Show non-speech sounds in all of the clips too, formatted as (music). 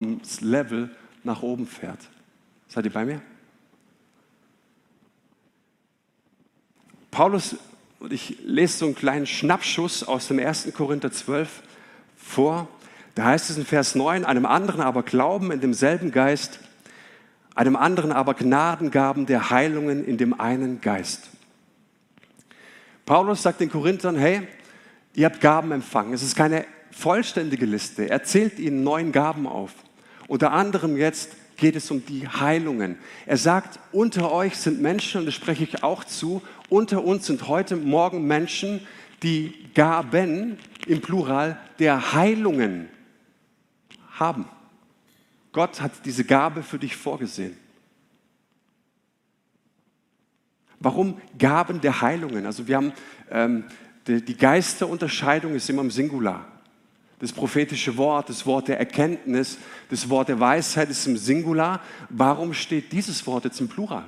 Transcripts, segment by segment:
Level nach oben fährt. Seid ihr bei mir? Paulus, und ich lese so einen kleinen Schnappschuss aus dem 1. Korinther 12 vor. Da heißt es in Vers 9, einem anderen aber Glauben in demselben Geist, einem anderen aber Gnadengaben der Heilungen in dem einen Geist. Paulus sagt den Korinthern, hey, ihr habt Gaben empfangen. Es ist keine vollständige Liste. Er zählt ihnen neun Gaben auf. Unter anderem jetzt geht es um die Heilungen. Er sagt, unter euch sind Menschen, und das spreche ich auch zu, unter uns sind heute Morgen Menschen, die Gaben im Plural der Heilungen haben. Gott hat diese Gabe für dich vorgesehen. Warum Gaben der Heilungen? Also wir haben ähm, die, die Geisterunterscheidung ist immer im Singular. Das prophetische Wort, das Wort der Erkenntnis, das Wort der Weisheit ist im Singular. Warum steht dieses Wort jetzt im Plural?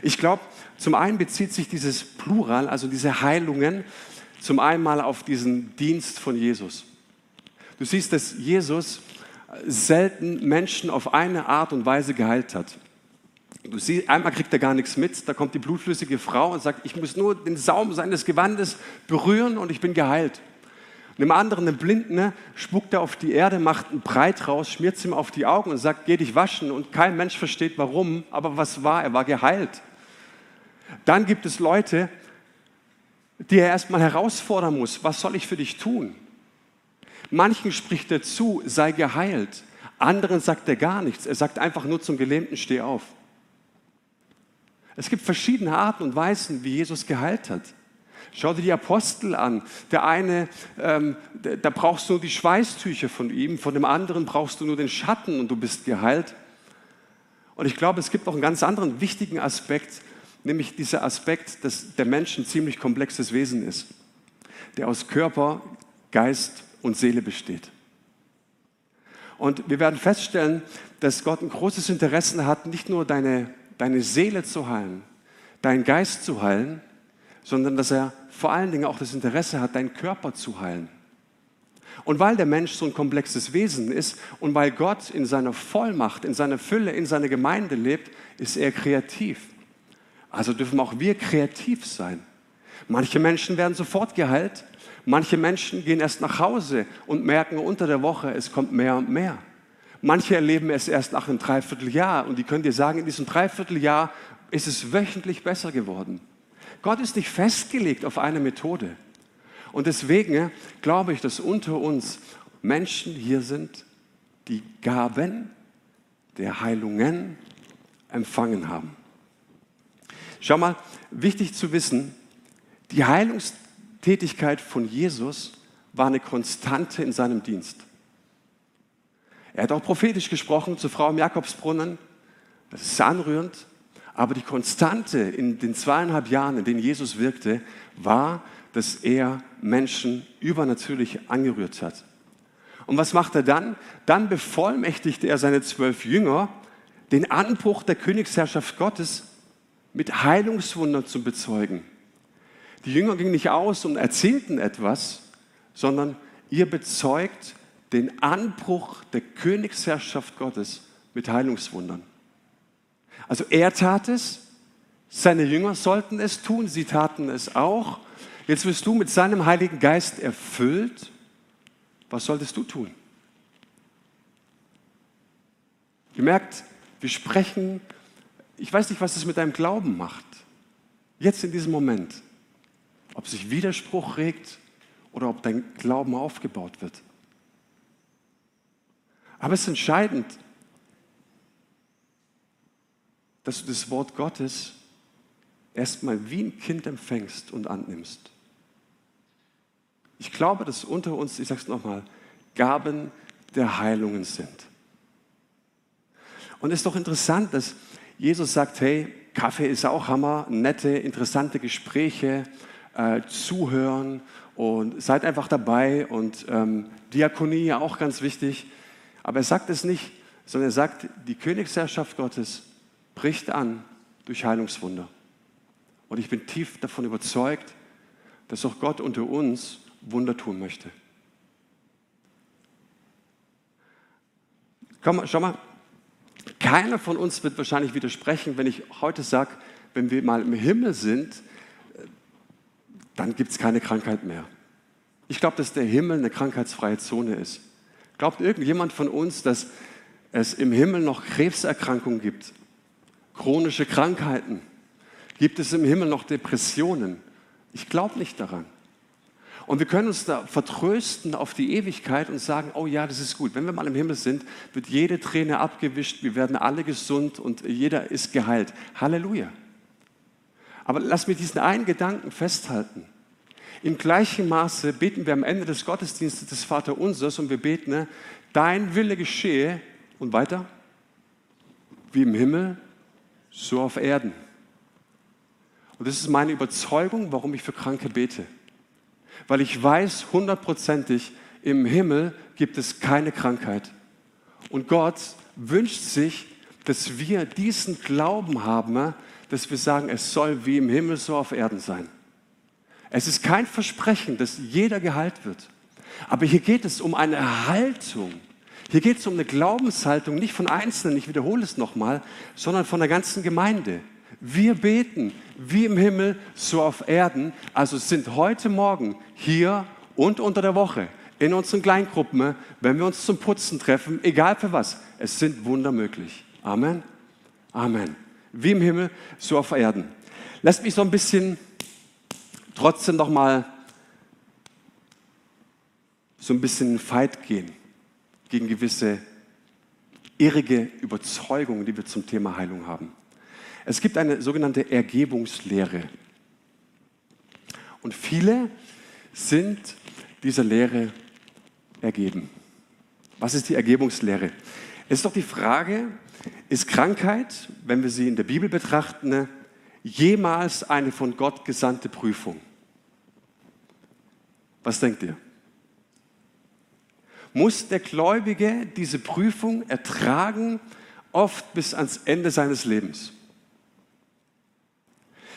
Ich glaube, zum einen bezieht sich dieses Plural, also diese Heilungen, zum einen mal auf diesen Dienst von Jesus. Du siehst, dass Jesus selten Menschen auf eine Art und Weise geheilt hat. Du siehst, einmal kriegt er gar nichts mit, da kommt die blutflüssige Frau und sagt, ich muss nur den Saum seines Gewandes berühren und ich bin geheilt. Einem anderen, einem Blinden, ne, spuckt er auf die Erde, macht einen Breit raus, schmiert es ihm auf die Augen und sagt, geh dich waschen. Und kein Mensch versteht warum, aber was war? Er war geheilt. Dann gibt es Leute, die er erstmal herausfordern muss. Was soll ich für dich tun? Manchen spricht er zu, sei geheilt. Anderen sagt er gar nichts. Er sagt einfach nur zum Gelähmten, steh auf. Es gibt verschiedene Arten und Weisen, wie Jesus geheilt hat. Schau dir die Apostel an. Der eine, ähm, da brauchst du nur die Schweißtücher von ihm, von dem anderen brauchst du nur den Schatten und du bist geheilt. Und ich glaube, es gibt noch einen ganz anderen wichtigen Aspekt, nämlich dieser Aspekt, dass der Mensch ein ziemlich komplexes Wesen ist, der aus Körper, Geist und Seele besteht. Und wir werden feststellen, dass Gott ein großes Interesse hat, nicht nur deine, deine Seele zu heilen, deinen Geist zu heilen, sondern dass er vor allen Dingen auch das Interesse hat, deinen Körper zu heilen. Und weil der Mensch so ein komplexes Wesen ist und weil Gott in seiner Vollmacht, in seiner Fülle, in seiner Gemeinde lebt, ist er kreativ. Also dürfen auch wir kreativ sein. Manche Menschen werden sofort geheilt, manche Menschen gehen erst nach Hause und merken unter der Woche, es kommt mehr und mehr. Manche erleben es erst nach einem Dreivierteljahr und die können dir sagen, in diesem Dreivierteljahr ist es wöchentlich besser geworden. Gott ist nicht festgelegt auf eine Methode. Und deswegen glaube ich, dass unter uns Menschen hier sind, die Gaben der Heilungen empfangen haben. Schau mal, wichtig zu wissen, die Heilungstätigkeit von Jesus war eine Konstante in seinem Dienst. Er hat auch prophetisch gesprochen zur Frau im Jakobsbrunnen. Das ist anrührend. Aber die Konstante in den zweieinhalb Jahren, in denen Jesus wirkte, war, dass er Menschen übernatürlich angerührt hat. Und was macht er dann? Dann bevollmächtigte er seine zwölf Jünger, den Anbruch der Königsherrschaft Gottes mit Heilungswundern zu bezeugen. Die Jünger gingen nicht aus und erzählten etwas, sondern ihr bezeugt den Anbruch der Königsherrschaft Gottes mit Heilungswundern. Also er tat es, seine Jünger sollten es tun, sie taten es auch. Jetzt wirst du mit seinem Heiligen Geist erfüllt. Was solltest du tun? Ihr merkt, wir sprechen, ich weiß nicht, was es mit deinem Glauben macht. Jetzt in diesem Moment. Ob sich Widerspruch regt oder ob dein Glauben aufgebaut wird. Aber es ist entscheidend, dass du das Wort Gottes erstmal wie ein Kind empfängst und annimmst. Ich glaube, dass unter uns, ich sage es nochmal, Gaben der Heilungen sind. Und es ist doch interessant, dass Jesus sagt, hey, Kaffee ist auch Hammer, nette, interessante Gespräche, äh, zuhören und seid einfach dabei und ähm, Diakonie ja auch ganz wichtig. Aber er sagt es nicht, sondern er sagt, die Königsherrschaft Gottes bricht an durch Heilungswunder. Und ich bin tief davon überzeugt, dass auch Gott unter uns Wunder tun möchte. Komm, schau mal, keiner von uns wird wahrscheinlich widersprechen, wenn ich heute sage, wenn wir mal im Himmel sind, dann gibt es keine Krankheit mehr. Ich glaube, dass der Himmel eine krankheitsfreie Zone ist. Glaubt irgendjemand von uns, dass es im Himmel noch Krebserkrankungen gibt, chronische Krankheiten? Gibt es im Himmel noch Depressionen? Ich glaube nicht daran. Und wir können uns da vertrösten auf die Ewigkeit und sagen, oh ja, das ist gut. Wenn wir mal im Himmel sind, wird jede Träne abgewischt, wir werden alle gesund und jeder ist geheilt. Halleluja. Aber lass mich diesen einen Gedanken festhalten. Im gleichen Maße beten wir am Ende des Gottesdienstes des Vaterunsers und wir beten, ne, dein Wille geschehe und weiter, wie im Himmel, so auf Erden. Und das ist meine Überzeugung, warum ich für Kranke bete. Weil ich weiß hundertprozentig, im Himmel gibt es keine Krankheit. Und Gott wünscht sich, dass wir diesen Glauben haben, dass wir sagen, es soll wie im Himmel so auf Erden sein. Es ist kein Versprechen, dass jeder geheilt wird. Aber hier geht es um eine Haltung. Hier geht es um eine Glaubenshaltung, nicht von Einzelnen, ich wiederhole es nochmal, sondern von der ganzen Gemeinde. Wir beten wie im Himmel, so auf Erden. Also sind heute Morgen hier und unter der Woche in unseren Kleingruppen, wenn wir uns zum Putzen treffen, egal für was, es sind Wunder möglich. Amen. Amen. Wie im Himmel, so auf Erden. Lasst mich so ein bisschen trotzdem noch mal so ein bisschen in den Fight gehen gegen gewisse irrige Überzeugungen, die wir zum Thema Heilung haben. Es gibt eine sogenannte Ergebungslehre. Und viele sind dieser Lehre ergeben. Was ist die Ergebungslehre? Es ist doch die Frage, ist Krankheit, wenn wir sie in der Bibel betrachten, jemals eine von Gott gesandte Prüfung? Was denkt ihr? Muss der Gläubige diese Prüfung ertragen, oft bis ans Ende seines Lebens?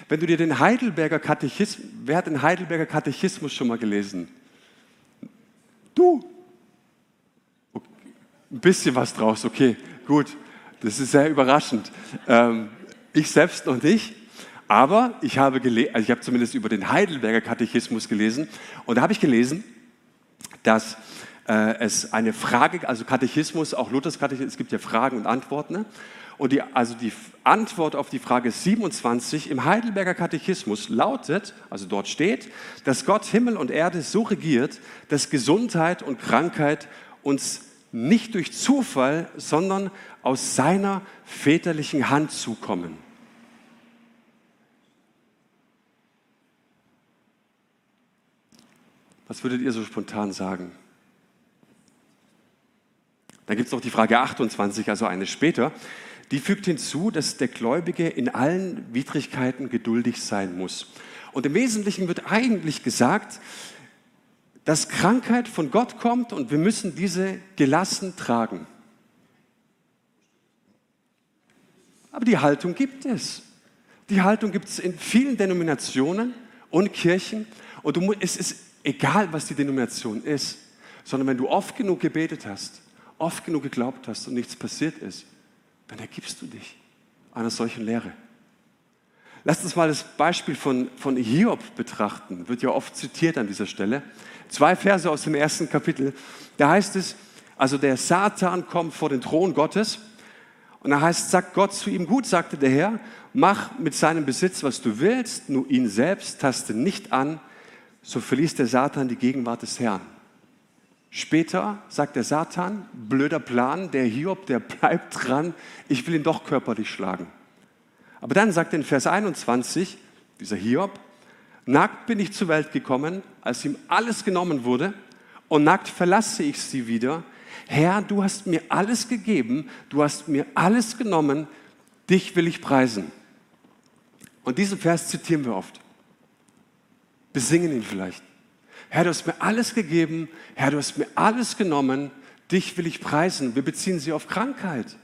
Wenn du dir den Heidelberger Katechismus, wer hat den Heidelberger Katechismus schon mal gelesen? Du. Okay. Ein bisschen was draus, okay, gut. Das ist sehr überraschend. Ähm, ich selbst noch nicht. Aber ich habe, also ich habe zumindest über den Heidelberger Katechismus gelesen und da habe ich gelesen, dass es eine Frage, also Katechismus, auch Luthers Katechismus, es gibt ja Fragen und Antworten. Ne? Und die, also die Antwort auf die Frage 27 im Heidelberger Katechismus lautet, also dort steht, dass Gott Himmel und Erde so regiert, dass Gesundheit und Krankheit uns nicht durch Zufall, sondern aus seiner väterlichen Hand zukommen. Was würdet ihr so spontan sagen? Dann gibt es noch die Frage 28, also eine später. Die fügt hinzu, dass der Gläubige in allen Widrigkeiten geduldig sein muss. Und im Wesentlichen wird eigentlich gesagt, dass Krankheit von Gott kommt und wir müssen diese gelassen tragen. Aber die Haltung gibt es. Die Haltung gibt es in vielen Denominationen und Kirchen. Und du, es ist egal, was die Denomination ist, sondern wenn du oft genug gebetet hast, oft genug geglaubt hast und nichts passiert ist, dann ergibst du dich einer solchen Lehre. Lasst uns mal das Beispiel von, von Hiob betrachten, wird ja oft zitiert an dieser Stelle. Zwei Verse aus dem ersten Kapitel. Da heißt es, also der Satan kommt vor den Thron Gottes und da heißt, sagt Gott zu ihm, gut, sagte der Herr, mach mit seinem Besitz, was du willst, nur ihn selbst taste nicht an, so verließ der Satan die Gegenwart des Herrn. Später sagt der Satan, blöder Plan, der Hiob, der (laughs) bleibt dran, ich will ihn doch körperlich schlagen. Aber dann sagt in Vers 21, dieser Hiob, nackt bin ich zur Welt gekommen, als ihm alles genommen wurde, und nackt verlasse ich sie wieder. Herr, du hast mir alles gegeben, du hast mir alles genommen, dich will ich preisen. Und diesen Vers zitieren wir oft besingen ihn vielleicht. Herr, du hast mir alles gegeben, Herr, du hast mir alles genommen, dich will ich preisen. Wir beziehen sie auf Krankheit.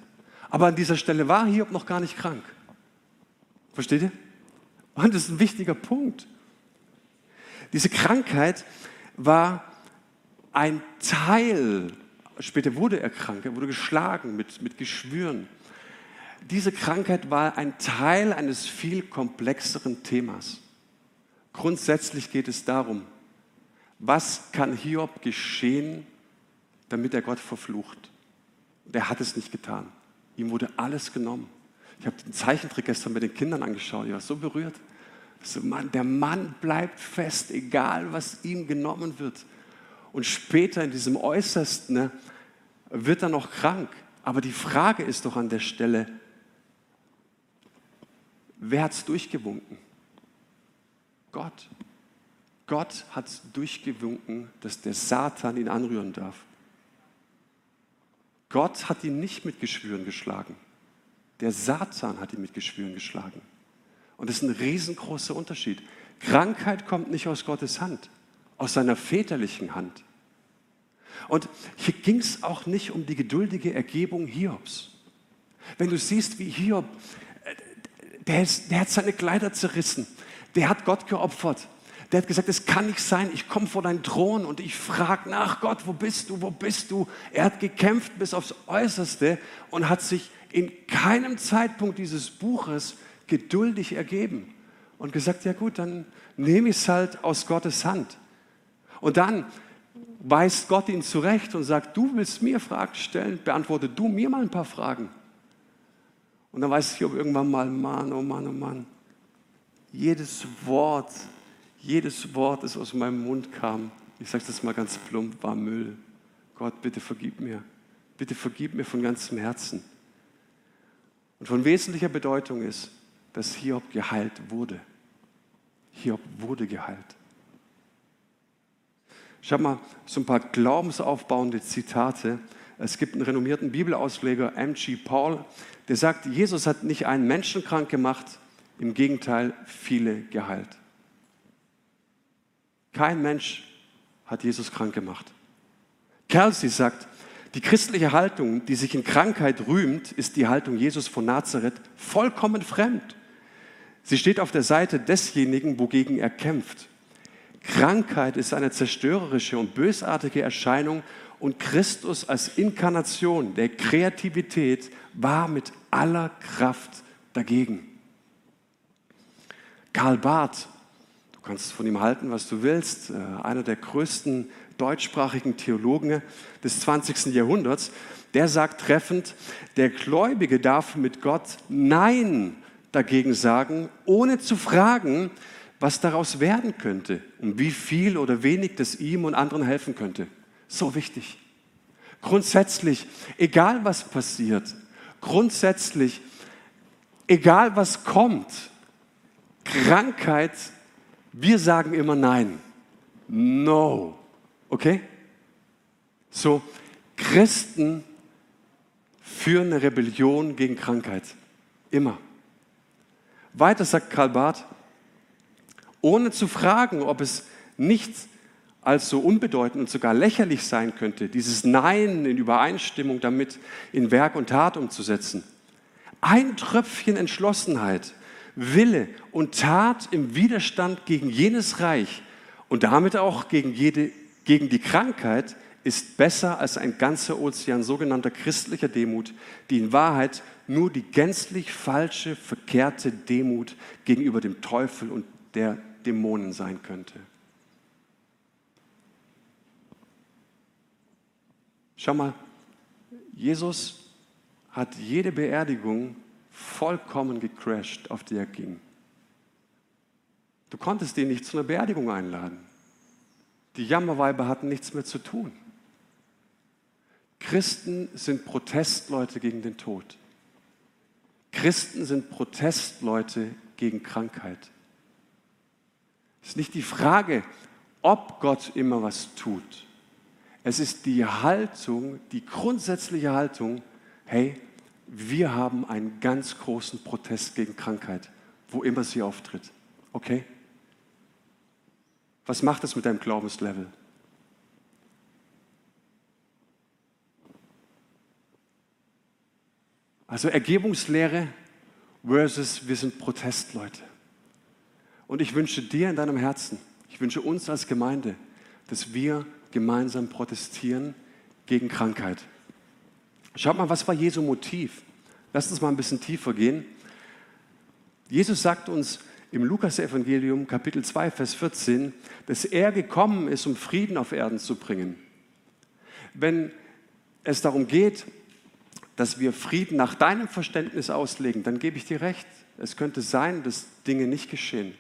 Aber an dieser Stelle war Hiob noch gar nicht krank. Versteht ihr? Und das ist ein wichtiger Punkt. Diese Krankheit war ein Teil, später wurde er krank, er wurde geschlagen mit, mit Geschwüren. Diese Krankheit war ein Teil eines viel komplexeren Themas. Grundsätzlich geht es darum, was kann Hiob geschehen, damit er Gott verflucht? Und er hat es nicht getan. Ihm wurde alles genommen. Ich habe den Zeichentrick gestern mit den Kindern angeschaut. Ich war so berührt. So, Mann, der Mann bleibt fest, egal was ihm genommen wird. Und später in diesem Äußersten ne, wird er noch krank. Aber die Frage ist doch an der Stelle, wer hat es durchgewunken? Gott. Gott hat durchgewunken, dass der Satan ihn anrühren darf. Gott hat ihn nicht mit Geschwüren geschlagen. Der Satan hat ihn mit Geschwüren geschlagen. Und das ist ein riesengroßer Unterschied. Krankheit kommt nicht aus Gottes Hand, aus seiner väterlichen Hand. Und hier ging es auch nicht um die geduldige Ergebung Hiobs. Wenn du siehst, wie Hiob, äh, der, der hat seine Kleider zerrissen, der hat Gott geopfert, der hat gesagt, es kann nicht sein, ich komme vor deinen Thron und ich frage nach Gott, wo bist du, wo bist du? Er hat gekämpft bis aufs Äußerste und hat sich in keinem Zeitpunkt dieses Buches geduldig ergeben und gesagt, ja gut, dann nehme ich es halt aus Gottes Hand. Und dann weist Gott ihn zurecht und sagt, du willst mir Fragen stellen, beantworte du mir mal ein paar Fragen. Und dann weiß ich irgendwann mal, Mann, oh Mann, oh Mann, jedes Wort, jedes Wort, das aus meinem Mund kam, ich sage das mal ganz plump, war Müll. Gott, bitte vergib mir. Bitte vergib mir von ganzem Herzen. Und von wesentlicher Bedeutung ist, dass Hiob geheilt wurde. Hiob wurde geheilt. Ich habe mal so ein paar glaubensaufbauende Zitate. Es gibt einen renommierten Bibelausleger, M.G. Paul, der sagt, Jesus hat nicht einen Menschen krank gemacht, im Gegenteil viele geheilt. Kein Mensch hat Jesus krank gemacht. Kelsey sagt, die christliche Haltung, die sich in Krankheit rühmt, ist die Haltung Jesus von Nazareth vollkommen fremd. Sie steht auf der Seite desjenigen, wogegen er kämpft. Krankheit ist eine zerstörerische und bösartige Erscheinung und Christus als Inkarnation der Kreativität war mit aller Kraft dagegen. Karl Barth Du kannst von ihm halten, was du willst. Äh, einer der größten deutschsprachigen Theologen des 20. Jahrhunderts, der sagt treffend, der Gläubige darf mit Gott Nein dagegen sagen, ohne zu fragen, was daraus werden könnte und wie viel oder wenig das ihm und anderen helfen könnte. So wichtig. Grundsätzlich, egal was passiert, grundsätzlich, egal was kommt, Krankheit wir sagen immer Nein. No. Okay? So, Christen führen eine Rebellion gegen Krankheit. Immer. Weiter sagt Karl Barth, ohne zu fragen, ob es nicht als so unbedeutend und sogar lächerlich sein könnte, dieses Nein in Übereinstimmung damit in Werk und Tat umzusetzen. Ein Tröpfchen Entschlossenheit Wille und Tat im Widerstand gegen jenes Reich und damit auch gegen, jede, gegen die Krankheit ist besser als ein ganzer Ozean sogenannter christlicher Demut, die in Wahrheit nur die gänzlich falsche, verkehrte Demut gegenüber dem Teufel und der Dämonen sein könnte. Schau mal, Jesus hat jede Beerdigung vollkommen gecrashed, auf die er ging. Du konntest ihn nicht zu einer Beerdigung einladen. Die Jammerweiber hatten nichts mehr zu tun. Christen sind Protestleute gegen den Tod. Christen sind Protestleute gegen Krankheit. Es ist nicht die Frage, ob Gott immer was tut. Es ist die Haltung, die grundsätzliche Haltung, hey, wir haben einen ganz großen Protest gegen Krankheit, wo immer sie auftritt. Okay? Was macht das mit deinem Glaubenslevel? Also Ergebungslehre versus wir sind Protestleute. Und ich wünsche dir in deinem Herzen, ich wünsche uns als Gemeinde, dass wir gemeinsam protestieren gegen Krankheit. Schaut mal, was war Jesu Motiv? Lasst uns mal ein bisschen tiefer gehen. Jesus sagt uns im Lukas-Evangelium, Kapitel 2, Vers 14, dass er gekommen ist, um Frieden auf Erden zu bringen. Wenn es darum geht, dass wir Frieden nach deinem Verständnis auslegen, dann gebe ich dir recht. Es könnte sein, dass Dinge nicht geschehen.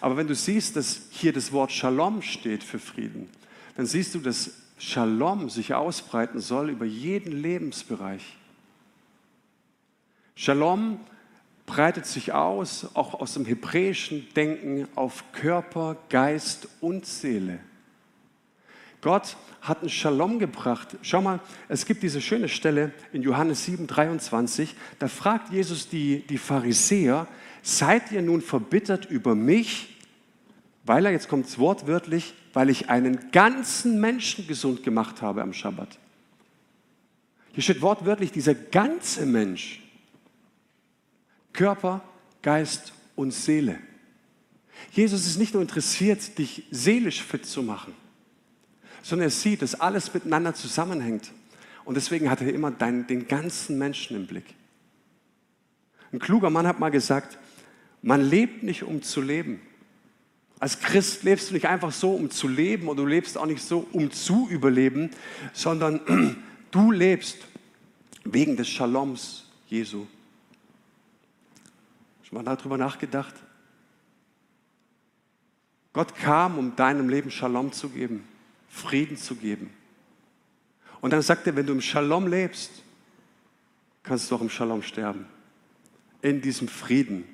Aber wenn du siehst, dass hier das Wort Shalom steht für Frieden, dann siehst du, dass Shalom sich ausbreiten soll über jeden Lebensbereich. Shalom breitet sich aus, auch aus dem hebräischen Denken, auf Körper, Geist und Seele. Gott hat einen Shalom gebracht. Schau mal, es gibt diese schöne Stelle in Johannes 7, 23. Da fragt Jesus die, die Pharisäer, seid ihr nun verbittert über mich, weil er, jetzt kommt es wortwörtlich, weil ich einen ganzen Menschen gesund gemacht habe am Schabbat. Hier steht wortwörtlich dieser ganze Mensch. Körper, Geist und Seele. Jesus ist nicht nur interessiert, dich seelisch fit zu machen, sondern er sieht, dass alles miteinander zusammenhängt. Und deswegen hat er immer dein, den ganzen Menschen im Blick. Ein kluger Mann hat mal gesagt, man lebt nicht, um zu leben. Als Christ lebst du nicht einfach so, um zu leben, oder du lebst auch nicht so, um zu überleben, sondern (clears throat) du lebst wegen des Shaloms Jesu. Schon mal darüber nachgedacht? Gott kam, um deinem Leben Shalom zu geben, Frieden zu geben. Und dann sagt er, wenn du im Shalom lebst, kannst du auch im Shalom sterben. In diesem Frieden.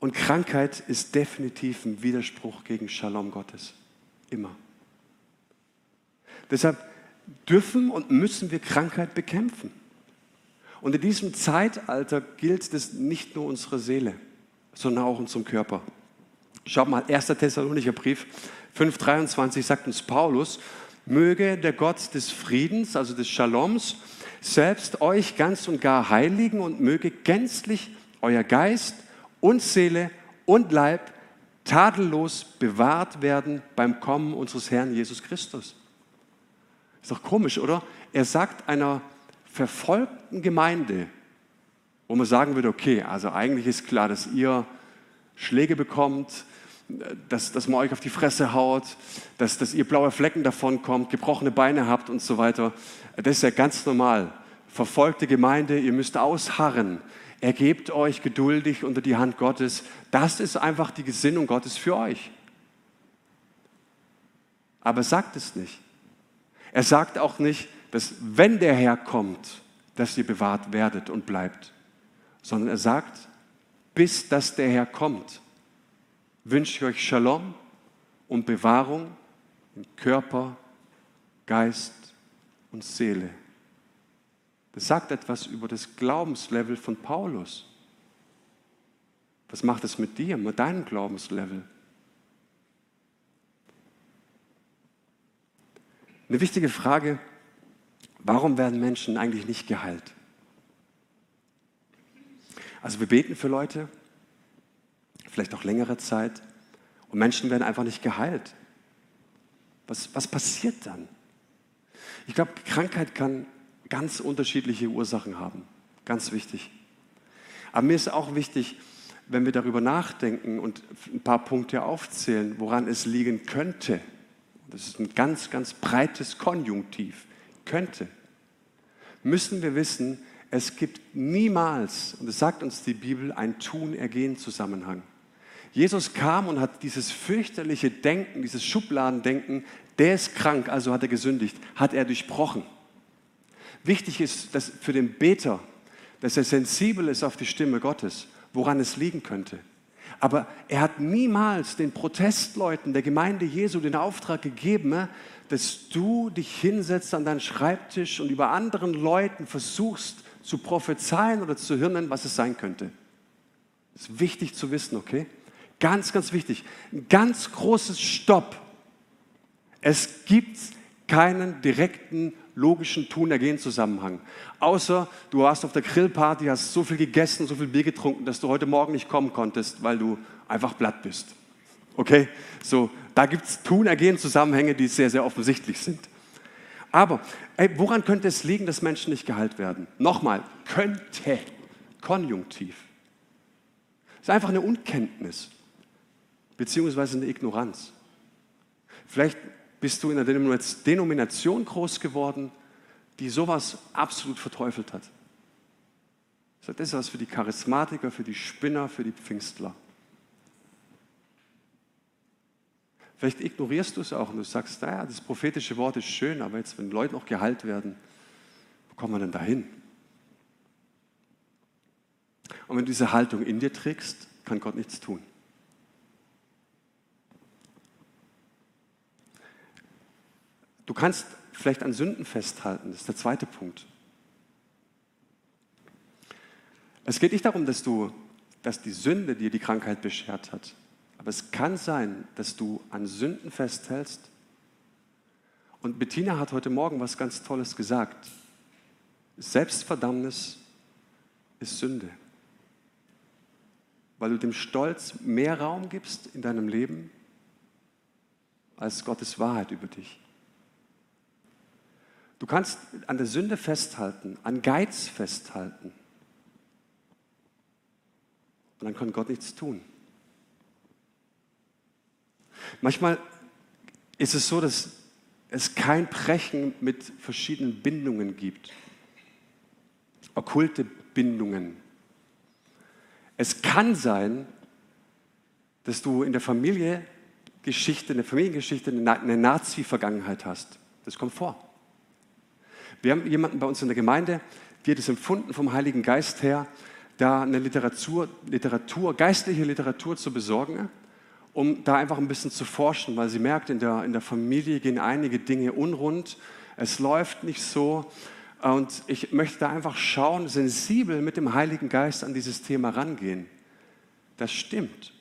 Und Krankheit ist definitiv ein Widerspruch gegen Shalom Gottes. Immer. Deshalb dürfen und müssen wir Krankheit bekämpfen. Und in diesem Zeitalter gilt das nicht nur unserer Seele, sondern auch unserem Körper. Schaut mal, 1. Thessalonicher Brief 5,23 sagt uns Paulus, möge der Gott des Friedens, also des Shaloms, selbst euch ganz und gar heiligen und möge gänzlich euer Geist und Seele und Leib tadellos bewahrt werden beim Kommen unseres Herrn Jesus Christus. Ist doch komisch, oder? Er sagt einer verfolgten Gemeinde, wo man sagen würde, okay, also eigentlich ist klar, dass ihr Schläge bekommt, dass, dass man euch auf die Fresse haut, dass, dass ihr blaue Flecken davon kommt, gebrochene Beine habt und so weiter. Das ist ja ganz normal. Verfolgte Gemeinde, ihr müsst ausharren. Ergebt euch geduldig unter die Hand Gottes. Das ist einfach die Gesinnung Gottes für euch. Aber sagt es nicht. Er sagt auch nicht, dass wenn der Herr kommt, dass ihr bewahrt werdet und bleibt, sondern er sagt, bis dass der Herr kommt, wünsche ich euch Shalom und Bewahrung in Körper, Geist und Seele. Das sagt etwas über das Glaubenslevel von Paulus. Was macht es mit dir, mit deinem Glaubenslevel? Eine wichtige Frage, Warum werden Menschen eigentlich nicht geheilt? Also wir beten für Leute, vielleicht auch längere Zeit, und Menschen werden einfach nicht geheilt. Was, was passiert dann? Ich glaube, Krankheit kann ganz unterschiedliche Ursachen haben. Ganz wichtig. Aber mir ist auch wichtig, wenn wir darüber nachdenken und ein paar Punkte aufzählen, woran es liegen könnte. Das ist ein ganz, ganz breites Konjunktiv könnte, müssen wir wissen, es gibt niemals, und das sagt uns die Bibel, ein Tun-Ergehen-Zusammenhang. Jesus kam und hat dieses fürchterliche Denken, dieses Schubladendenken, der ist krank, also hat er gesündigt, hat er durchbrochen. Wichtig ist dass für den Beter, dass er sensibel ist auf die Stimme Gottes, woran es liegen könnte. Aber er hat niemals den Protestleuten der Gemeinde Jesu den Auftrag gegeben, dass du dich hinsetzt an deinen Schreibtisch und über anderen Leuten versuchst zu prophezeien oder zu hirnen, was es sein könnte. Das ist wichtig zu wissen, okay? Ganz, ganz wichtig. Ein ganz großes Stopp. Es gibt keinen direkten logischen Tun-Ergehen-Zusammenhang. Außer du hast auf der Grillparty hast so viel gegessen, so viel Bier getrunken, dass du heute Morgen nicht kommen konntest, weil du einfach platt bist. Okay? So, da gibt es Tun-Ergehen-Zusammenhänge, die sehr, sehr offensichtlich sind. Aber ey, woran könnte es liegen, dass Menschen nicht geheilt werden? Nochmal, könnte, konjunktiv. Das ist einfach eine Unkenntnis, beziehungsweise eine Ignoranz. Vielleicht bist du in einer Denomination groß geworden, die sowas absolut verteufelt hat. Das ist was für die Charismatiker, für die Spinner, für die Pfingstler. Vielleicht ignorierst du es auch und du sagst, naja, das prophetische Wort ist schön, aber jetzt, wenn Leute noch geheilt werden, wo kommen wir denn dahin? Und wenn du diese Haltung in dir trägst, kann Gott nichts tun. Du kannst vielleicht an Sünden festhalten, das ist der zweite Punkt. Es geht nicht darum, dass du, dass die Sünde dir die Krankheit beschert hat, aber es kann sein, dass du an Sünden festhältst. Und Bettina hat heute Morgen was ganz Tolles gesagt. Selbstverdammnis ist Sünde. Weil du dem Stolz mehr Raum gibst in deinem Leben als Gottes Wahrheit über dich. Du kannst an der Sünde festhalten, an Geiz festhalten. Und dann kann Gott nichts tun. Manchmal ist es so, dass es kein Brechen mit verschiedenen Bindungen gibt. Okkulte Bindungen. Es kann sein, dass du in der Familiengeschichte, in der Familiengeschichte eine Nazi-Vergangenheit hast. Das kommt vor. Wir haben jemanden bei uns in der Gemeinde, die hat es empfunden vom Heiligen Geist her, da eine Literatur, Literatur, geistliche Literatur zu besorgen um da einfach ein bisschen zu forschen, weil sie merkt, in der, in der Familie gehen einige Dinge unrund, es läuft nicht so. Und ich möchte da einfach schauen, sensibel mit dem Heiligen Geist an dieses Thema rangehen. Das stimmt.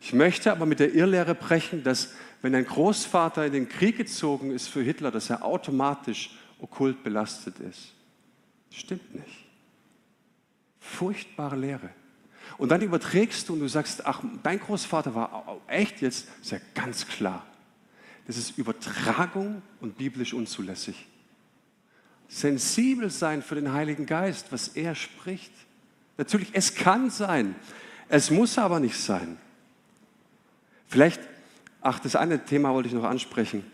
Ich möchte aber mit der Irrlehre brechen, dass wenn ein Großvater in den Krieg gezogen ist für Hitler, dass er automatisch okkult belastet ist. Stimmt nicht. Furchtbare Lehre. Und dann überträgst du und du sagst, ach, dein Großvater war echt jetzt, ist ja ganz klar. Das ist Übertragung und biblisch unzulässig. Sensibel sein für den Heiligen Geist, was er spricht. Natürlich, es kann sein, es muss aber nicht sein. Vielleicht, ach, das eine Thema wollte ich noch ansprechen,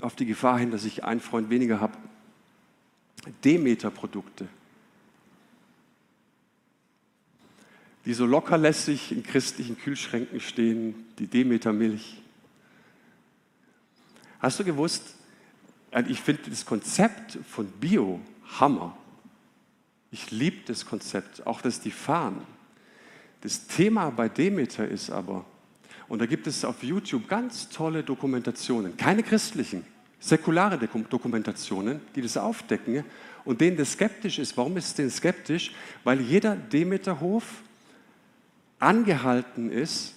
auf die Gefahr hin, dass ich einen Freund weniger habe. Demeter-Produkte. die so lockerlässig in christlichen Kühlschränken stehen, die Demeter-Milch. Hast du gewusst, äh, ich finde das Konzept von Bio Hammer. Ich liebe das Konzept, auch das die fahren. Das Thema bei Demeter ist aber, und da gibt es auf YouTube ganz tolle Dokumentationen, keine christlichen, säkulare Dokumentationen, die das aufdecken und denen das skeptisch ist. Warum ist es denn skeptisch? Weil jeder Demeterhof angehalten ist,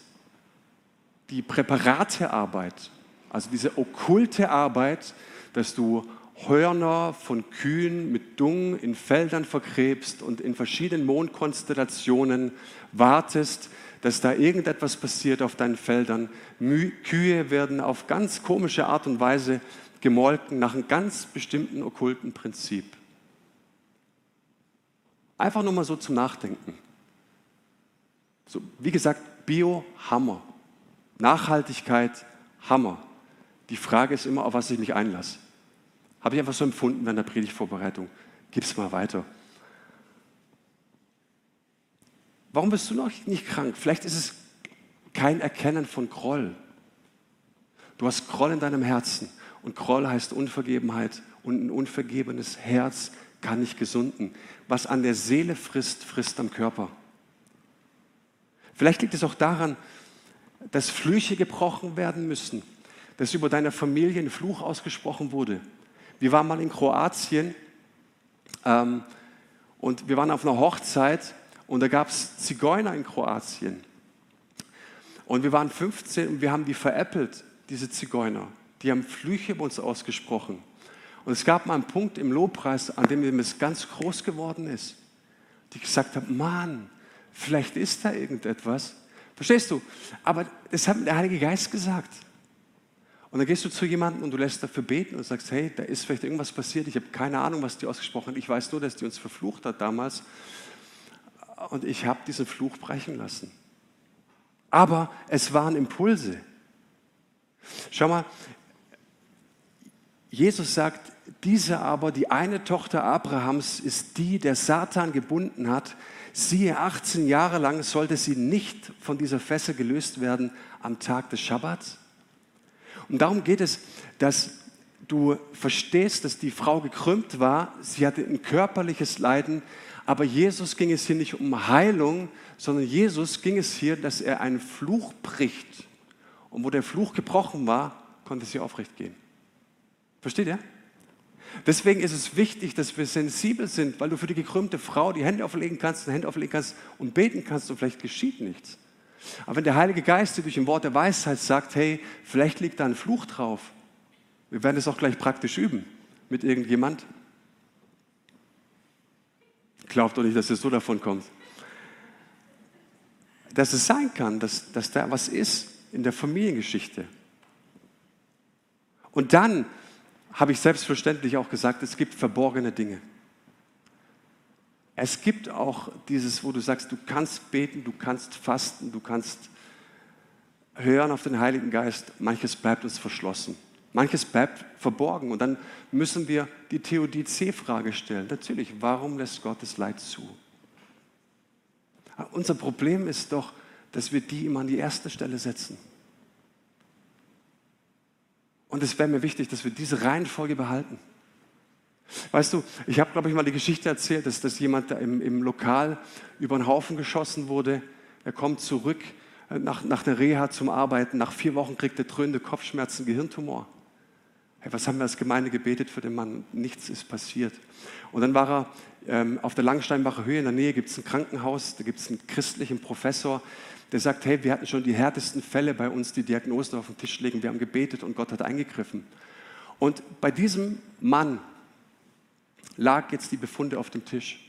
die Präparatearbeit, also diese okkulte Arbeit, dass du Hörner von Kühen mit Dung in Feldern vergräbst und in verschiedenen Mondkonstellationen wartest, dass da irgendetwas passiert auf deinen Feldern. Kühe werden auf ganz komische Art und Weise gemolken nach einem ganz bestimmten okkulten Prinzip. Einfach nur mal so zum Nachdenken. So, wie gesagt, Bio, Hammer. Nachhaltigkeit, Hammer. Die Frage ist immer, auf was ich mich einlasse. Habe ich einfach so empfunden während der Predigtvorbereitung. Gib es mal weiter. Warum bist du noch nicht krank? Vielleicht ist es kein Erkennen von Groll. Du hast Groll in deinem Herzen. Und Groll heißt Unvergebenheit. Und ein unvergebenes Herz kann nicht gesunden. Was an der Seele frisst, frisst am Körper. Vielleicht liegt es auch daran, dass Flüche gebrochen werden müssen, dass über deine Familie ein Fluch ausgesprochen wurde. Wir waren mal in Kroatien ähm, und wir waren auf einer Hochzeit und da gab es Zigeuner in Kroatien. Und wir waren 15 und wir haben die veräppelt, diese Zigeuner. Die haben Flüche über uns ausgesprochen. Und es gab mal einen Punkt im Lobpreis, an dem es ganz groß geworden ist. Die gesagt haben, Mann, Vielleicht ist da irgendetwas. Verstehst du? Aber das hat der Heilige Geist gesagt. Und dann gehst du zu jemandem und du lässt dafür beten und sagst, hey, da ist vielleicht irgendwas passiert, ich habe keine Ahnung, was die ausgesprochen hat, ich weiß nur, dass die uns verflucht hat damals und ich habe diesen Fluch brechen lassen. Aber es waren Impulse. Schau mal, Jesus sagt, diese aber, die eine Tochter Abrahams, ist die, der Satan gebunden hat. Siehe, 18 Jahre lang sollte sie nicht von dieser Fessel gelöst werden am Tag des Schabbats. Und darum geht es, dass du verstehst, dass die Frau gekrümmt war. Sie hatte ein körperliches Leiden, aber Jesus ging es hier nicht um Heilung, sondern Jesus ging es hier, dass er einen Fluch bricht. Und wo der Fluch gebrochen war, konnte sie aufrecht gehen. Versteht ihr? Deswegen ist es wichtig, dass wir sensibel sind, weil du für die gekrümmte Frau die Hände auflegen kannst, die Hände auflegen kannst und beten kannst und vielleicht geschieht nichts. Aber wenn der Heilige Geist dir durch ein Wort der Weisheit sagt, hey, vielleicht liegt da ein Fluch drauf, wir werden es auch gleich praktisch üben mit irgendjemand. Glaubt doch nicht, dass es so davon kommt. Dass es sein kann, dass, dass da was ist in der Familiengeschichte. Und dann habe ich selbstverständlich auch gesagt, es gibt verborgene Dinge. Es gibt auch dieses, wo du sagst, du kannst beten, du kannst fasten, du kannst hören auf den Heiligen Geist. Manches bleibt uns verschlossen. Manches bleibt verborgen. Und dann müssen wir die Theodizee-Frage stellen. Natürlich, warum lässt Gott das Leid zu? unser Problem ist doch, dass wir die immer an die erste Stelle setzen. Und es wäre mir wichtig, dass wir diese Reihenfolge behalten. Weißt du, ich habe, glaube ich, mal die Geschichte erzählt, dass, dass jemand da im, im Lokal über einen Haufen geschossen wurde. Er kommt zurück äh, nach, nach der Reha zum Arbeiten. Nach vier Wochen kriegt er dröhnende Kopfschmerzen, Gehirntumor. Hey, was haben wir als Gemeinde gebetet für den Mann? Nichts ist passiert. Und dann war er ähm, auf der Langsteinbacher Höhe in der Nähe, gibt es ein Krankenhaus, da gibt es einen christlichen Professor, der sagt, hey, wir hatten schon die härtesten Fälle bei uns, die Diagnosen auf den Tisch legen, wir haben gebetet und Gott hat eingegriffen. Und bei diesem Mann lag jetzt die Befunde auf dem Tisch.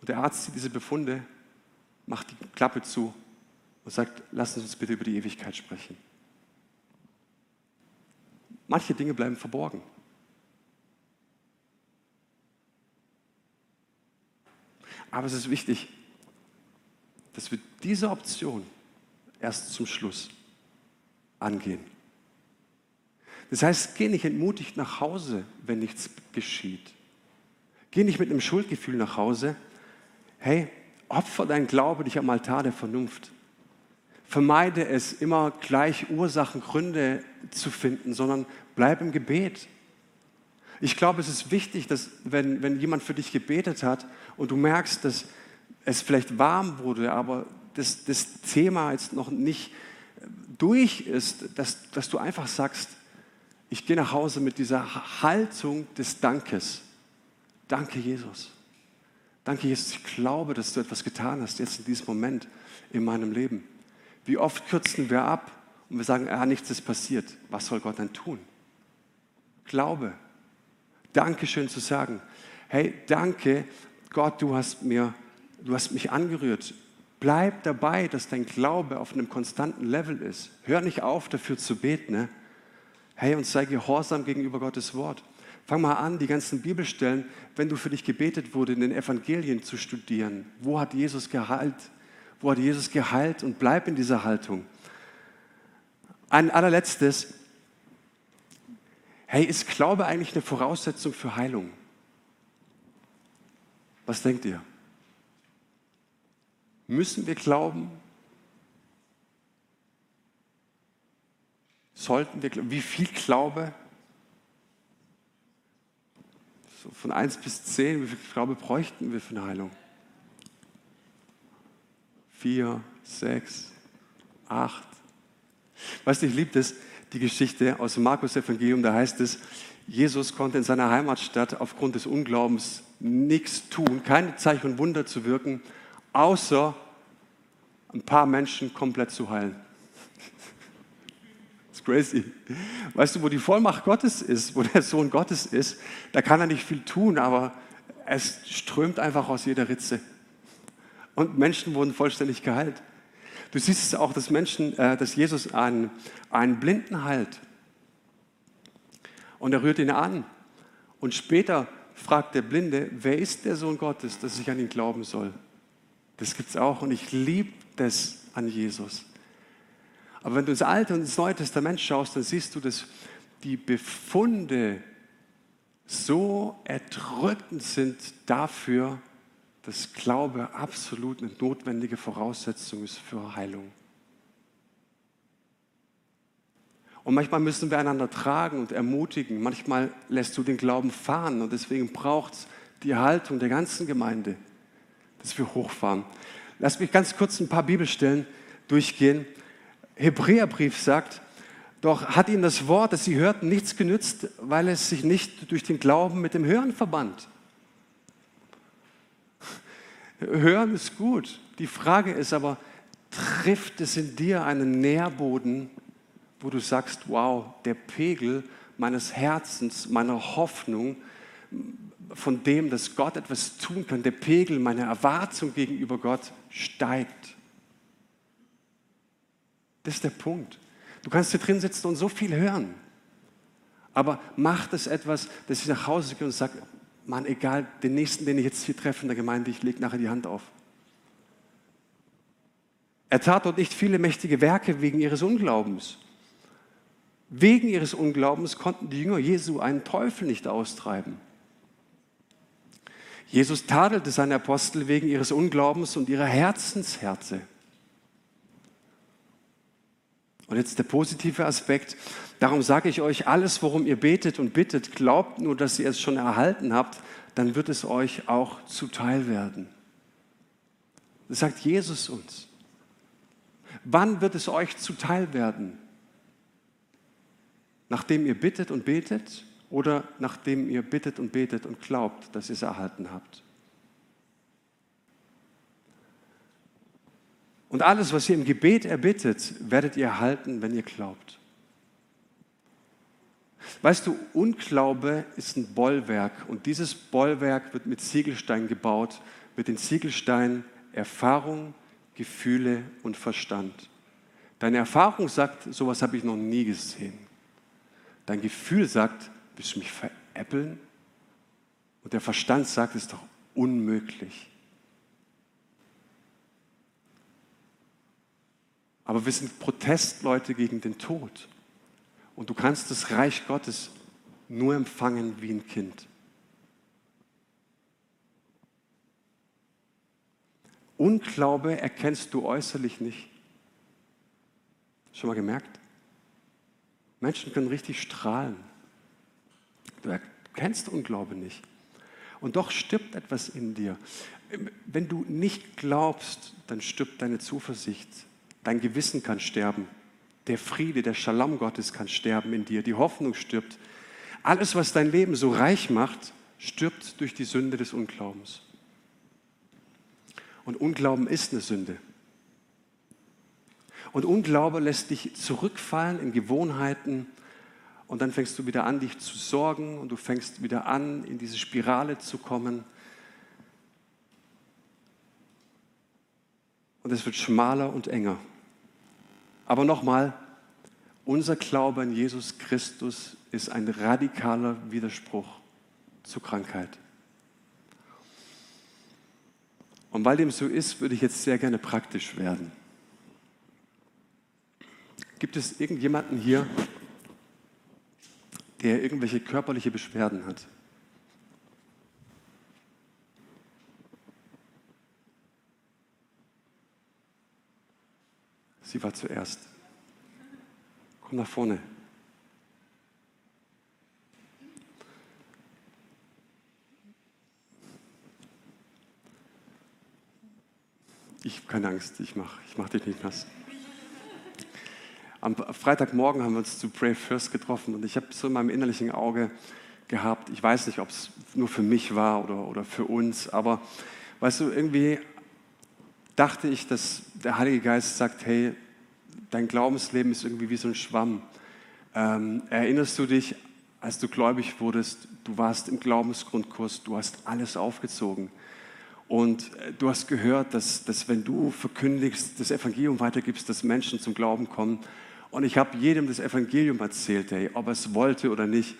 Und der Arzt sieht diese Befunde, macht die Klappe zu und sagt, Sie uns bitte über die Ewigkeit sprechen. Manche Dinge bleiben verborgen. Aber es ist wichtig, dass wir diese Option erst zum Schluss angehen. Das heißt, geh nicht entmutigt nach Hause, wenn nichts geschieht. Geh nicht mit einem Schuldgefühl nach Hause. Hey, opfer dein Glaube dich am Altar der Vernunft. Vermeide es, immer gleich Ursachen, Gründe zu finden, sondern bleib im Gebet. Ich glaube, es ist wichtig, dass wenn, wenn jemand für dich gebetet hat und du merkst, dass es vielleicht warm wurde, aber das, das Thema jetzt noch nicht durch ist, dass, dass du einfach sagst, ich gehe nach Hause mit dieser Haltung des Dankes. Danke, Jesus. Danke, Jesus. Ich glaube, dass du etwas getan hast jetzt in diesem Moment in meinem Leben. Wie oft kürzen wir ab und wir sagen, ja, nichts ist passiert. Was soll Gott dann tun? Glaube. Dankeschön zu sagen. Hey, danke, Gott, du hast mir du hast mich angerührt. Bleib dabei, dass dein Glaube auf einem konstanten Level ist. Hör nicht auf, dafür zu beten. Ne? Hey, und sei gehorsam gegenüber Gottes Wort. Fang mal an, die ganzen Bibelstellen, wenn du für dich gebetet wurde, in den Evangelien zu studieren. Wo hat Jesus geheilt? Wo hat Jesus geheilt? Und bleib in dieser Haltung. Ein allerletztes. Hey, ist Glaube eigentlich eine Voraussetzung für Heilung? Was denkt ihr? Müssen wir glauben? Sollten wir, wie viel Glaube? So von 1 bis 10, wie viel Glaube bräuchten wir für eine Heilung? 4, 6, 8. Weißt du, ich liebe das, die Geschichte aus dem Markus-Evangelium, da heißt es, Jesus konnte in seiner Heimatstadt aufgrund des Unglaubens nichts tun, keine Zeichen und Wunder zu wirken außer ein paar Menschen komplett zu heilen. (laughs) Das ist crazy. Weißt du, wo die Vollmacht Gottes ist, wo der Sohn Gottes ist, da kann er nicht viel tun, aber es strömt einfach aus jeder Ritze. Und Menschen wurden vollständig geheilt. Du siehst es auch, dass Menschen, äh, dass Jesus einen, einen Blinden heilt. Und er rührt ihn an. Und später fragt der Blinde, wer ist der Sohn Gottes, dass ich an ihn glauben soll? Das gibt es auch und ich liebe das an Jesus. Aber wenn du ins Alte und ins Neue Testament schaust, dann siehst du, dass die Befunde so erdrückend sind dafür, dass Glaube absolut eine notwendige Voraussetzung ist für Heilung. Und manchmal müssen wir einander tragen und ermutigen. Manchmal lässt du den Glauben fahren und deswegen braucht es die Haltung der ganzen Gemeinde, dass wir hochfahren. Lass mich ganz kurz ein paar Bibelstellen durchgehen. Hebräerbrief sagt, doch hat ihnen das Wort, das sie hörten, nichts genützt, weil es sich nicht durch den Glauben mit dem Hören verband. Hören ist gut. Die Frage ist aber, trifft es in dir einen Nährboden, wo du sagst, wow, der Pegel meines Herzens, meiner Hoffnung, von dem, dass Gott etwas tun kann, der Pegel meiner Erwartung gegenüber Gott steigt. Das ist der Punkt. Du kannst hier drin sitzen und so viel hören. Aber macht es etwas, dass ich nach Hause gehe und sage, Mann, egal, den nächsten, den ich jetzt hier treffe in der Gemeinde, ich lege nachher die Hand auf. Er tat dort nicht viele mächtige Werke wegen ihres Unglaubens. Wegen ihres Unglaubens konnten die Jünger Jesu einen Teufel nicht austreiben. Jesus tadelte seine Apostel wegen ihres Unglaubens und ihrer Herzenshärte. Und jetzt der positive Aspekt. Darum sage ich euch, alles, worum ihr betet und bittet, glaubt nur, dass ihr es schon erhalten habt, dann wird es euch auch zuteil werden. Das sagt Jesus uns. Wann wird es euch zuteil werden? Nachdem ihr bittet und betet oder nachdem ihr bittet und betet und glaubt, dass ihr es erhalten habt? Und alles, was ihr im Gebet erbittet, werdet ihr erhalten, wenn ihr glaubt. Weißt du, Unglaube ist ein Bollwerk und dieses Bollwerk wird mit Ziegelstein gebaut, mit den Ziegelsteinen Erfahrung, Gefühle und Verstand. Deine Erfahrung sagt, sowas habe ich noch nie gesehen. Dein Gefühl sagt, willst du mich veräppeln? Und der Verstand sagt, es ist doch unmöglich. Aber wir sind Protestleute gegen den Tod. Und du kannst das Reich Gottes nur empfangen wie ein Kind. Unglaube erkennst du äußerlich nicht. Schon mal gemerkt? Menschen können richtig strahlen. Du erkennst Unglaube nicht. Und doch stirbt etwas in dir. Wenn du nicht glaubst, dann stirbt deine Zuversicht. Dein Gewissen kann sterben. Der Friede, der Shalom Gottes kann sterben in dir. Die Hoffnung stirbt. Alles, was dein Leben so reich macht, stirbt durch die Sünde des Unglaubens. Und Unglauben ist eine Sünde. Und Unglaube lässt dich zurückfallen in Gewohnheiten und dann fängst du wieder an, dich zu sorgen und du fängst wieder an, in diese Spirale zu kommen. Und es wird schmaler und enger. Aber nochmal, unser Glaube an Jesus Christus ist ein radikaler Widerspruch zur Krankheit. Und weil dem so ist, würde ich jetzt sehr gerne praktisch werden. Gibt es irgendjemanden hier, der irgendwelche körperliche Beschwerden hat? Sie war zuerst. Komm nach vorne. Ich habe keine Angst, ich mache ich mach dich nicht nass. Am Freitagmorgen haben wir uns zu Pray First getroffen und ich habe so in meinem innerlichen Auge gehabt, ich weiß nicht, ob es nur für mich war oder, oder für uns, aber weißt du, irgendwie dachte ich, dass der Heilige Geist sagt, hey, dein Glaubensleben ist irgendwie wie so ein Schwamm. Ähm, erinnerst du dich, als du gläubig wurdest, du warst im Glaubensgrundkurs, du hast alles aufgezogen. Und äh, du hast gehört, dass, dass wenn du verkündigst, das Evangelium weitergibst, dass Menschen zum Glauben kommen. Und ich habe jedem das Evangelium erzählt, hey, ob er es wollte oder nicht.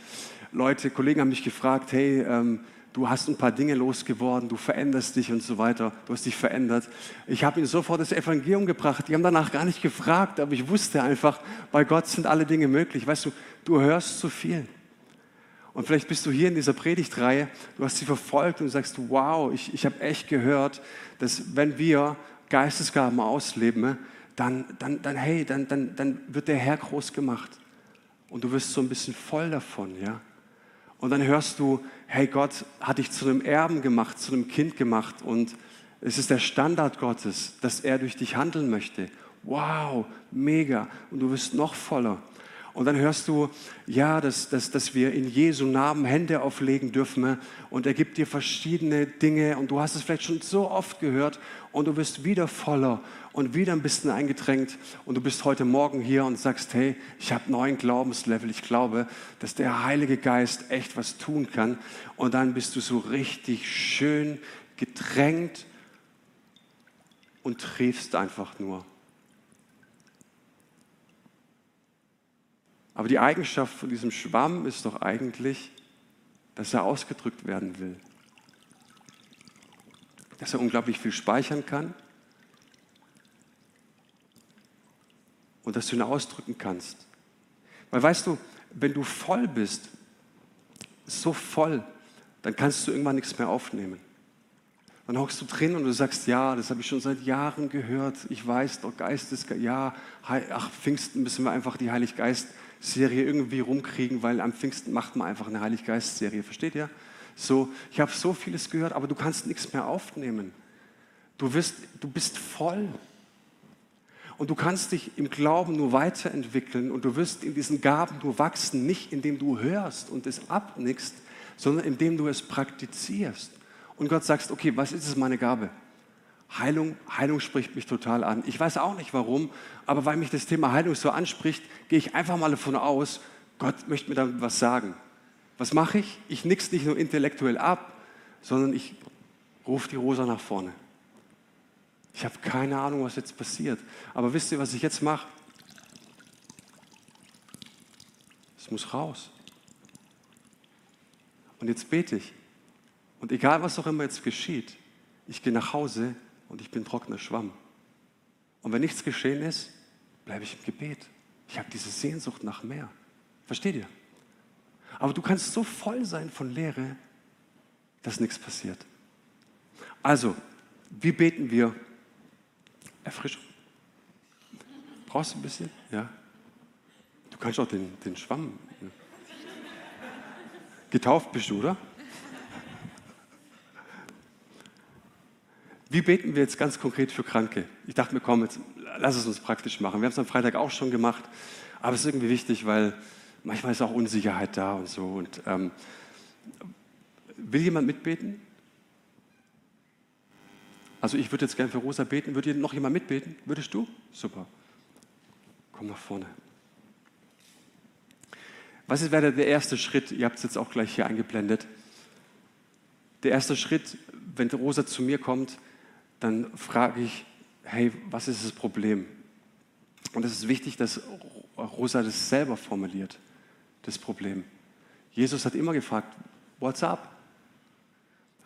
Leute, Kollegen haben mich gefragt, hey, ähm, du hast ein paar Dinge losgeworden, du veränderst dich und so weiter, du hast dich verändert. Ich habe ihnen sofort das Evangelium gebracht. Die haben danach gar nicht gefragt, aber ich wusste einfach, bei Gott sind alle Dinge möglich. Weißt du, du hörst zu viel. Und vielleicht bist du hier in dieser Predigtreihe, du hast sie verfolgt und sagst, wow, ich, ich habe echt gehört, dass wenn wir Geistesgaben ausleben, dann, dann, dann hey, dann, dann, dann wird der Herr groß gemacht. Und du wirst so ein bisschen voll davon, ja. Und dann hörst du, hey, Gott hat dich zu einem Erben gemacht, zu einem Kind gemacht und es ist der Standard Gottes, dass er durch dich handeln möchte. Wow, mega. Und du wirst noch voller. Und dann hörst du, ja, dass, dass, dass wir in Jesu Namen Hände auflegen dürfen und er gibt dir verschiedene Dinge. Und du hast es vielleicht schon so oft gehört. Und du wirst wieder voller und wieder ein bisschen eingedrängt und du bist heute Morgen hier und sagst, hey, ich habe neuen Glaubenslevel, ich glaube, dass der Heilige Geist echt was tun kann. Und dann bist du so richtig schön gedrängt und triefst einfach nur. Aber die Eigenschaft von diesem Schwamm ist doch eigentlich, dass er ausgedrückt werden will. Dass er unglaublich viel speichern kann und dass du ihn ausdrücken kannst. Weil weißt du, wenn du voll bist, so voll, dann kannst du irgendwann nichts mehr aufnehmen. Dann hockst du drin und du sagst, ja, das habe ich schon seit Jahren gehört. Ich weiß doch, Geistes, ja, ach, Pfingsten müssen wir einfach die Heiliggeist Serie irgendwie rumkriegen, weil am Pfingsten macht man einfach eine Heiliggeist-Serie. Versteht ihr? So, ich habe so vieles gehört, aber du kannst nichts mehr aufnehmen. Du, wirst, du bist voll. Und du kannst dich im Glauben nur weiterentwickeln und du wirst in diesen Gaben nur wachsen, nicht indem du hörst und es abnickst, sondern indem du es praktizierst. Und Gott sagst, okay, was ist es meine Gabe? Heilung, Heilung spricht mich total an. Ich weiß auch nicht warum, aber weil mich das Thema Heilung so anspricht, gehe ich einfach mal davon aus, Gott möchte mir damit was sagen. Was mache ich? Ich nix nicht nur intellektuell ab, sondern ich rufe die Rosa nach vorne. Ich habe keine Ahnung, was jetzt passiert. Aber wisst ihr, was ich jetzt mache? Es muss raus. Und jetzt bete ich. Und egal, was auch immer jetzt geschieht, ich gehe nach Hause und ich bin trockener Schwamm. Und wenn nichts geschehen ist, bleibe ich im Gebet. Ich habe diese Sehnsucht nach mehr. Versteht ihr? Aber du kannst so voll sein von Lehre, dass nichts passiert. Also, wie beten wir? Erfrischung. Brauchst du ein bisschen? Ja. Du kannst auch den, den Schwamm. Getauft bist du, oder? Wie beten wir jetzt ganz konkret für Kranke? Ich dachte mir, komm, jetzt lass es uns praktisch machen. Wir haben es am Freitag auch schon gemacht, aber es ist irgendwie wichtig, weil manchmal ist auch Unsicherheit da und so. Und, ähm, will jemand mitbeten? Also ich würde jetzt gerne für Rosa beten. Würde noch jemand mitbeten? Würdest du? Super. Komm nach vorne. Was wäre der erste Schritt? Ihr habt es jetzt auch gleich hier eingeblendet. Der erste Schritt, wenn Rosa zu mir kommt, dann frage ich, hey, was ist das Problem? Und es ist wichtig, dass Rosa das selber formuliert, das Problem. Jesus hat immer gefragt, what's up?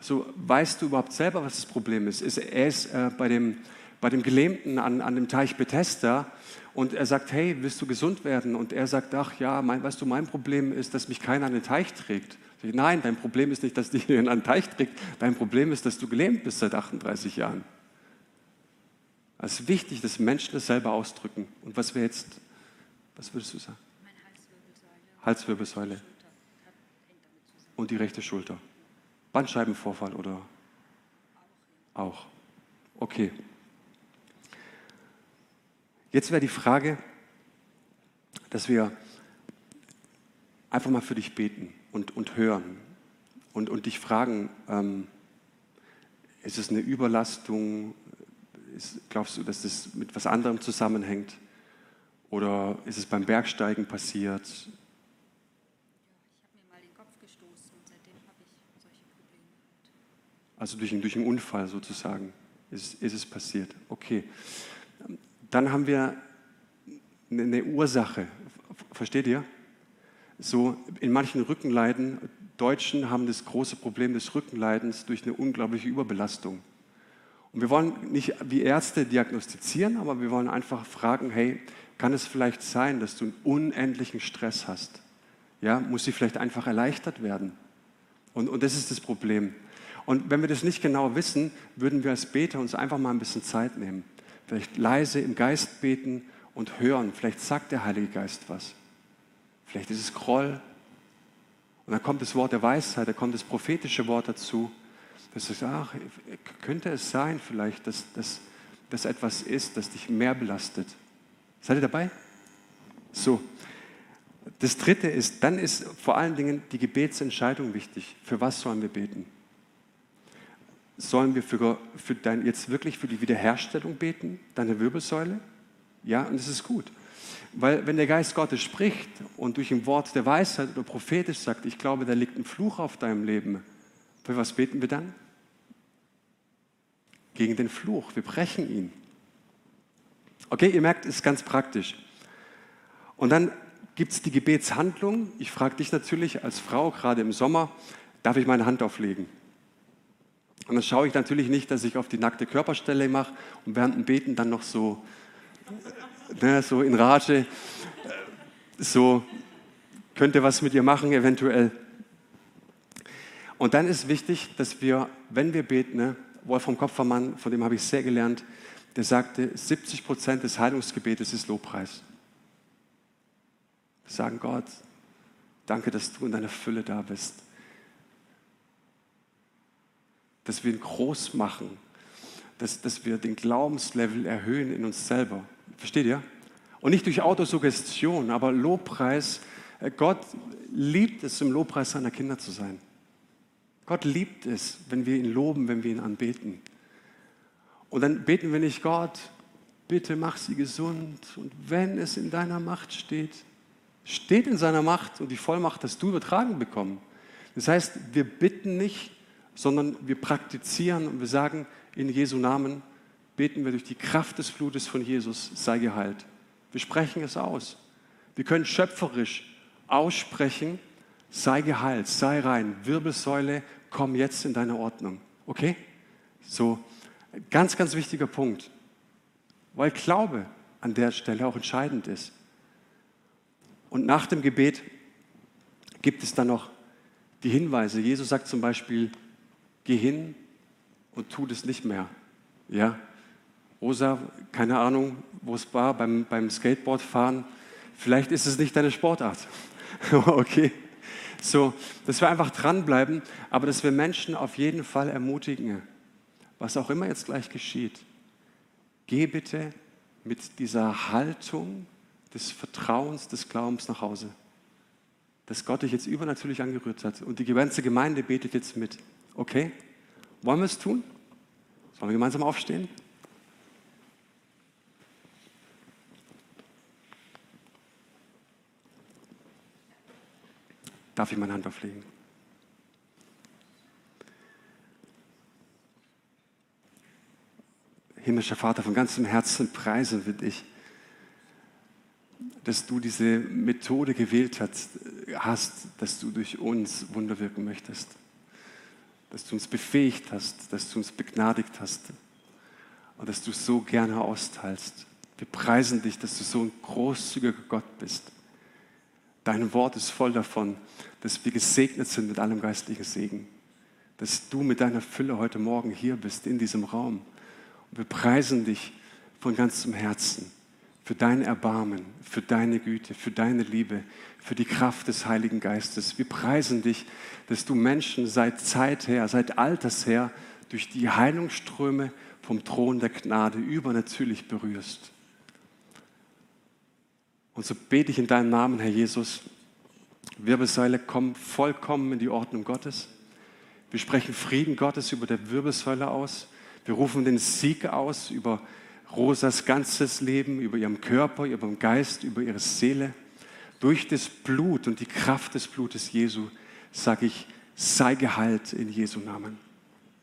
So, weißt du überhaupt selber, was das Problem ist? ist er ist äh, bei, dem, bei dem Gelähmten an, an dem Teich Bethesda und er sagt, hey, willst du gesund werden? Und er sagt, ach ja, mein, weißt du, mein Problem ist, dass mich keiner an den Teich trägt. Nein, dein Problem ist nicht, dass dich in einen Teich trägt. Dein Problem ist, dass du gelähmt bist seit 38 Jahren. Es ist wichtig, dass Menschen das selber ausdrücken. Und was wäre jetzt, was würdest du sagen? Meine Halswirbelsäule. Halswirbelsäule. Und die rechte Schulter. Bandscheibenvorfall oder? Auch. Okay. Jetzt wäre die Frage, dass wir einfach mal für dich beten und, und hören und, und dich fragen, ähm, ist es eine Überlastung? Ist, glaubst du, dass das mit was anderem zusammenhängt? Oder ist es beim Bergsteigen passiert? Ich habe mir mal den Kopf gestoßen und seitdem habe ich solche Probleme. Also durch, durch einen Unfall sozusagen ist, ist es passiert. Okay. Dann haben wir eine Ursache. Versteht ihr? So in manchen Rückenleiden, Deutschen haben das große Problem des Rückenleidens durch eine unglaubliche Überbelastung. Und wir wollen nicht wie Ärzte diagnostizieren, aber wir wollen einfach fragen, hey, kann es vielleicht sein, dass du einen unendlichen Stress hast? Ja, muss sie vielleicht einfach erleichtert werden? Und, und das ist das Problem. Und wenn wir das nicht genau wissen, würden wir als Beter uns einfach mal ein bisschen Zeit nehmen. Vielleicht leise im Geist beten und hören. Vielleicht sagt der Heilige Geist was. Vielleicht ist es Groll. Und dann kommt das Wort der Weisheit, da kommt das prophetische Wort dazu. Das ist, ach, könnte es sein vielleicht, dass das etwas ist, das dich mehr belastet. Seid ihr dabei? So. Das dritte ist, dann ist vor allen Dingen die Gebetsentscheidung wichtig. Für was sollen wir beten? Sollen wir für, für dein, jetzt wirklich für die Wiederherstellung beten, deine Wirbelsäule? Ja, und das ist gut. Weil wenn der Geist Gottes spricht und durch ein Wort der Weisheit oder prophetisch sagt, ich glaube, da liegt ein Fluch auf deinem Leben, für was beten wir dann? Gegen den Fluch. Wir brechen ihn. Okay, ihr merkt, es ist ganz praktisch. Und dann gibt es die Gebetshandlung. Ich frage dich natürlich als Frau, gerade im Sommer, darf ich meine Hand auflegen? Und dann schaue ich natürlich nicht, dass ich auf die nackte Körperstelle mache und während dem Beten dann noch so, ne, so in Rage, so könnte was mit ihr machen eventuell. Und dann ist wichtig, dass wir, wenn wir beten, ne, Wolfram Kopfermann, von dem habe ich sehr gelernt, der sagte, 70 Prozent des Heilungsgebetes ist Lobpreis. Wir sagen Gott, danke, dass du in deiner Fülle da bist. Dass wir ihn groß machen, dass, dass wir den Glaubenslevel erhöhen in uns selber. Versteht ihr? Und nicht durch Autosuggestion, aber Lobpreis. Äh, Gott liebt es, im Lobpreis seiner Kinder zu sein. Gott liebt es, wenn wir ihn loben, wenn wir ihn anbeten. Und dann beten wir nicht, Gott, bitte mach sie gesund. Und wenn es in deiner Macht steht, steht in seiner Macht und die Vollmacht hast du übertragen bekommen. Das heißt, wir bitten nicht, sondern wir praktizieren und wir sagen, in Jesu Namen beten wir durch die Kraft des Blutes von Jesus, sei geheilt. Wir sprechen es aus. Wir können schöpferisch aussprechen, sei geheilt, sei rein, Wirbelsäule, komm jetzt in deine Ordnung. Okay? So, Ganz, ganz wichtiger Punkt, weil Glaube an der Stelle auch entscheidend ist. Und nach dem Gebet gibt es dann noch die Hinweise. Jesus sagt zum Beispiel, geh hin und tu das nicht mehr. Ja? Rosa, keine Ahnung, wo es war, beim, beim Skateboardfahren. Vielleicht ist es nicht deine Sportart. (laughs) okay. So, dass wir einfach dranbleiben, aber dass wir Menschen auf jeden Fall ermutigen, was auch immer jetzt gleich geschieht, geh bitte mit dieser Haltung des Vertrauens, des Glaubens nach Hause. Dass Gott dich jetzt übernatürlich angerührt hat. Und die ganze Gemeinde betet jetzt mit. Okay? Wollen wir es tun? Sollen wir gemeinsam aufstehen? Darf ich meine Hand auflegen? himmlischer Vater, von ganzem Herzen preisen wir dich, dass du diese Methode gewählt hast, dass du durch uns Wunder wirken möchtest, dass du uns befähigt hast, dass du uns begnadigt hast und dass du so gerne austeilst. Wir preisen dich, dass du so ein großzügiger Gott bist. Dein Wort ist voll davon, dass wir gesegnet sind mit allem geistlichen Segen. Dass du mit deiner Fülle heute Morgen hier bist in diesem Raum wir preisen dich von ganzem Herzen für dein Erbarmen, für deine Güte, für deine Liebe, für die Kraft des Heiligen Geistes. Wir preisen dich, dass du Menschen seit Zeit her, seit Alters her durch die Heilungsströme vom Thron der Gnade übernatürlich berührst. Und so bete ich in deinem Namen, Herr Jesus, Wirbelsäule, komm vollkommen in die Ordnung Gottes. Wir sprechen Frieden Gottes über der Wirbelsäule aus. Wir rufen den Sieg aus über Rosas ganzes Leben, über ihren Körper, über ihren Geist, über ihre Seele. Durch das Blut und die Kraft des Blutes Jesu sage ich, sei geheilt in Jesu Namen.